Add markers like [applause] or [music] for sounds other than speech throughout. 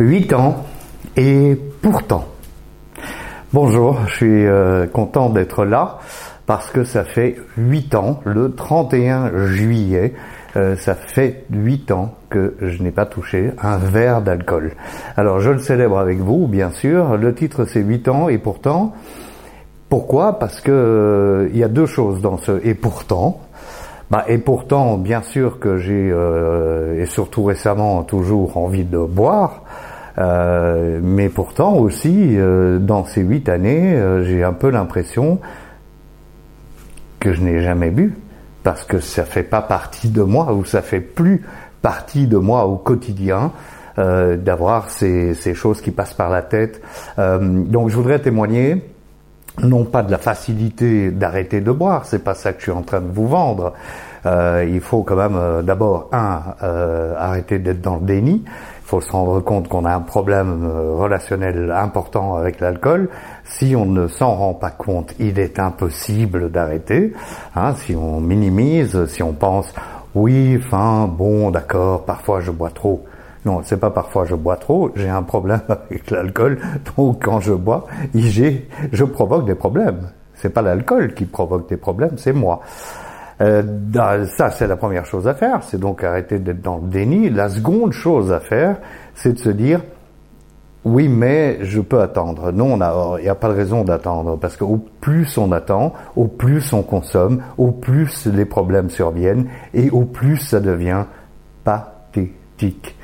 8 ans et pourtant. Bonjour, je suis euh, content d'être là parce que ça fait 8 ans, le 31 juillet, euh, ça fait 8 ans que je n'ai pas touché un verre d'alcool. Alors je le célèbre avec vous, bien sûr. Le titre c'est 8 ans et pourtant. Pourquoi? Parce que euh, il y a deux choses dans ce et pourtant. Bah, et pourtant, bien sûr que j'ai, et surtout récemment, toujours envie de boire. Euh, mais pourtant aussi, euh, dans ces huit années, euh, j'ai un peu l'impression que je n'ai jamais bu, parce que ça fait pas partie de moi, ou ça fait plus partie de moi au quotidien. d'avoir ces, ces, choses qui passent par la tête. donc je voudrais témoigner non pas de la facilité d'arrêter de boire, c'est pas ça que je suis en train de vous vendre. il faut quand même d'abord un arrêter d'être dans le déni faut se rendre compte qu'on a un problème euh, relationnel important avec l'alcool. Si on ne s'en rend pas compte, il est impossible d'arrêter. Hein, si on minimise, si on pense oui, enfin, bon, d'accord, parfois je bois trop. Non, c'est pas parfois je bois trop, j'ai un problème [laughs] avec l'alcool, donc quand je bois, je provoque des problèmes. C'est pas l'alcool qui provoque des problèmes, c'est moi. Euh, ça, c'est la première chose à faire, c'est donc arrêter d'être dans le déni. La seconde chose à faire, c'est de se dire, oui, mais je peux attendre. Non, il n'y a pas de raison d'attendre, parce qu'au plus on attend, au plus on consomme, au plus les problèmes surviennent, et au plus ça devient pathétique.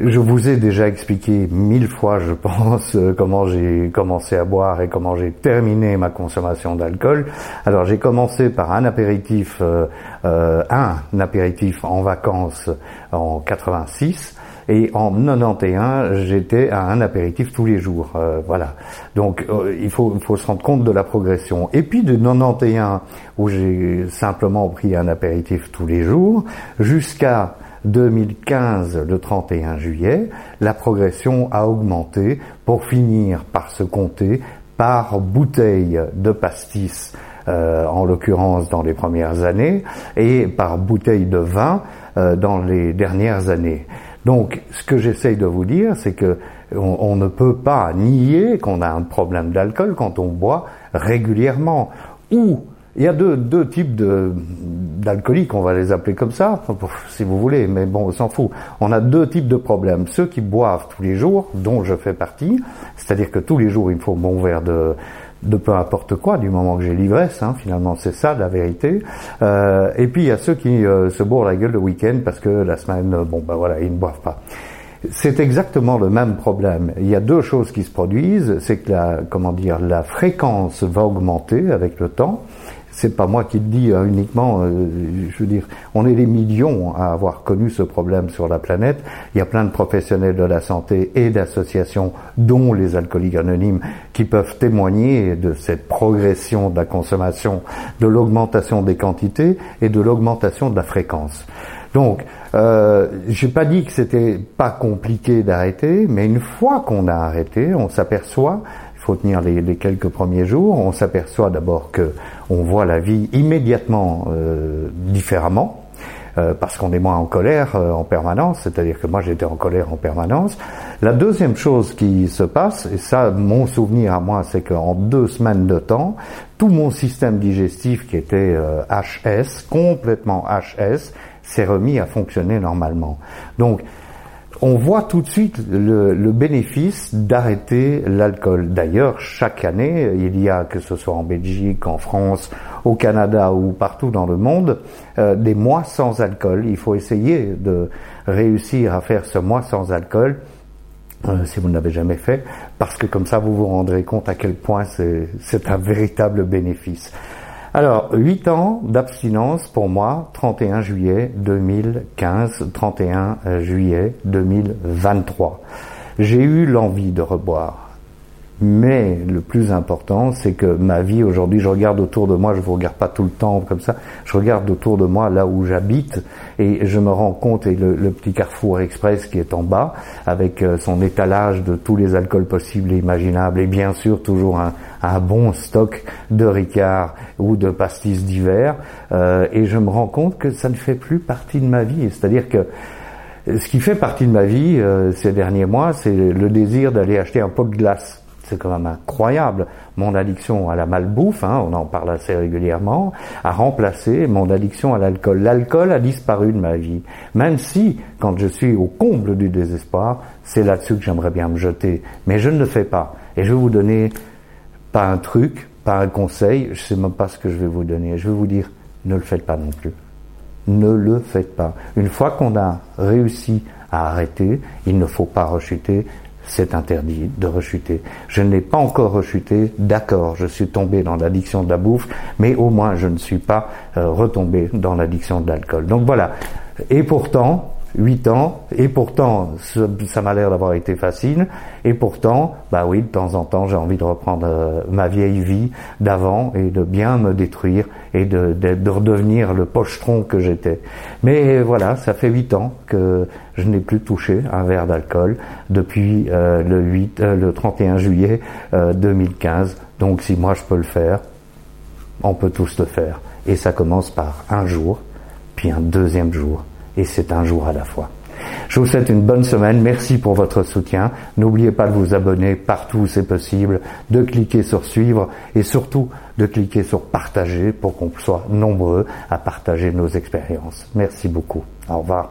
Je vous ai déjà expliqué mille fois, je [laughs] pense, euh, comment j'ai commencé à boire et comment j'ai terminé ma consommation d'alcool. Alors j'ai commencé par un apéritif, euh, euh, un apéritif en vacances en 86. Et en 91, j'étais à un apéritif tous les jours. voilà. Donc il, faut, faut se rendre compte de la progression. Et puis de 91, où j'ai simplement pris un apéritif tous les jours, jusqu'à 2015, le 31 juillet, la progression a augmenté pour finir par se compter par bouteille de pastis, euh, en l'occurrence dans les premières années, et par bouteille de vin euh, dans les dernières années. Donc, ce que j'essaye de vous dire, c'est que on ne peut pas nier qu'on a un problème d'alcool quand on boit régulièrement. Ou il y a deux, types d'alcooliques, on va les appeler comme ça, si vous voulez, mais bon, on s'en fout. On a deux types de problèmes. Ceux qui boivent tous les jours, dont je fais partie, c'est-à-dire que tous les jours il me faut bon verre de, de peu importe quoi, du moment que j'ai l'ivresse, hein, finalement c'est ça la vérité. Euh, et puis il y a ceux qui euh, se bourrent la gueule le week-end parce que la semaine, bon ben voilà, ils ne boivent pas. C'est exactement le même problème. Il y a deux choses qui se produisent, c'est que la, comment dire, la fréquence va augmenter avec le temps c'est pas moi qui le dis hein, uniquement. Euh, je veux dire, on est des millions à avoir connu ce problème sur la planète. Il y a plein de professionnels de la santé et d'associations, dont les alcooliques anonymes, qui peuvent témoigner de cette progression de la consommation, de l'augmentation des quantités et de l'augmentation de la fréquence. Donc, euh, j'ai pas dit que c'était pas compliqué d'arrêter, mais une fois qu'on a arrêté, on s'aperçoit faut tenir les, quelques premiers jours, on s'aperçoit d'abord que on voit la vie immédiatement euh, différemment. Euh, parce qu'on est moins en colère euh, en permanence, c'est-à-dire que moi j'étais en colère en permanence. La deuxième chose qui se passe, et ça mon souvenir à moi, c'est qu'en deux semaines de temps, tout mon système digestif qui était HS, complètement HS, s'est remis à fonctionner normalement. Donc on voit tout de suite le, bénéfice d'arrêter l'alcool. D'ailleurs, chaque année, il y a, que ce soit en Belgique, en France, au Canada ou partout dans le monde, euh, des mois sans alcool. Il faut essayer de réussir à faire ce mois sans alcool. Euh, si vous ne l'avez jamais fait, parce que comme ça vous vous rendrez compte à quel point c'est un véritable bénéfice. Alors, 8 ans d'abstinence pour moi, 31 juillet 2015, 31 euh, juillet 2023. J'ai eu l'envie de reboire. Mais le plus important, c'est que ma vie aujourd'hui, je regarde autour de moi, je vous regarde pas tout le temps comme ça, je regarde autour de moi là où j'habite et je me rends compte, et le, petit Carrefour Express qui est en bas, avec euh, son étalage de tous les alcools possibles et imaginables, et bien sûr toujours un, bon stock de Ricard ou de pastis d'hiver, euh, et je me rends compte que ça ne fait plus partie de ma vie. C'est-à-dire que ce qui fait partie de ma vie euh, ces derniers mois, c'est le désir d'aller acheter un pot de glace. C'est quand même incroyable. Mon addiction à la malbouffe, hein, on en parle assez régulièrement, a remplacé mon addiction à l'alcool. L'alcool a disparu de ma vie. Même si, quand je suis au comble du désespoir, c'est là-dessus que j'aimerais bien me jeter. Mais je ne le fais pas. Et je vais vous donner pas un truc, pas un conseil, je sais même pas ce que je vais vous donner. Je vais vous dire, ne le faites pas non plus. Ne le faites pas. Une fois qu'on a réussi à arrêter, il ne faut pas rechuter. C'est interdit de rechuter. Je n'ai pas encore rechuté, d'accord, je suis tombé dans l'addiction de la bouffe, mais au moins je ne suis pas euh, retombé dans l'addiction de l'alcool. Donc voilà. Et pourtant, 8 ans, et pourtant, ça m'a l'air d'avoir été facile, et pourtant, bah oui, de temps en temps, j'ai envie de reprendre euh, ma vieille vie d'avant et de bien me détruire et de, de, redevenir le pochetron que j'étais. Mais voilà, ça fait 8 ans que je n'ai plus touché un verre d'alcool depuis euh, le 8, euh, le 31 juillet 2015. Donc si moi je peux le faire, on peut tous le faire. Et ça commence par un jour, puis un deuxième jour, et c'est un jour à la fois. Je vous souhaite une bonne semaine. Merci pour votre soutien. N'oubliez pas de vous abonner partout où c'est possible, de cliquer sur suivre et surtout de cliquer sur partager pour qu'on soit nombreux à partager nos expériences. Merci beaucoup. Au revoir.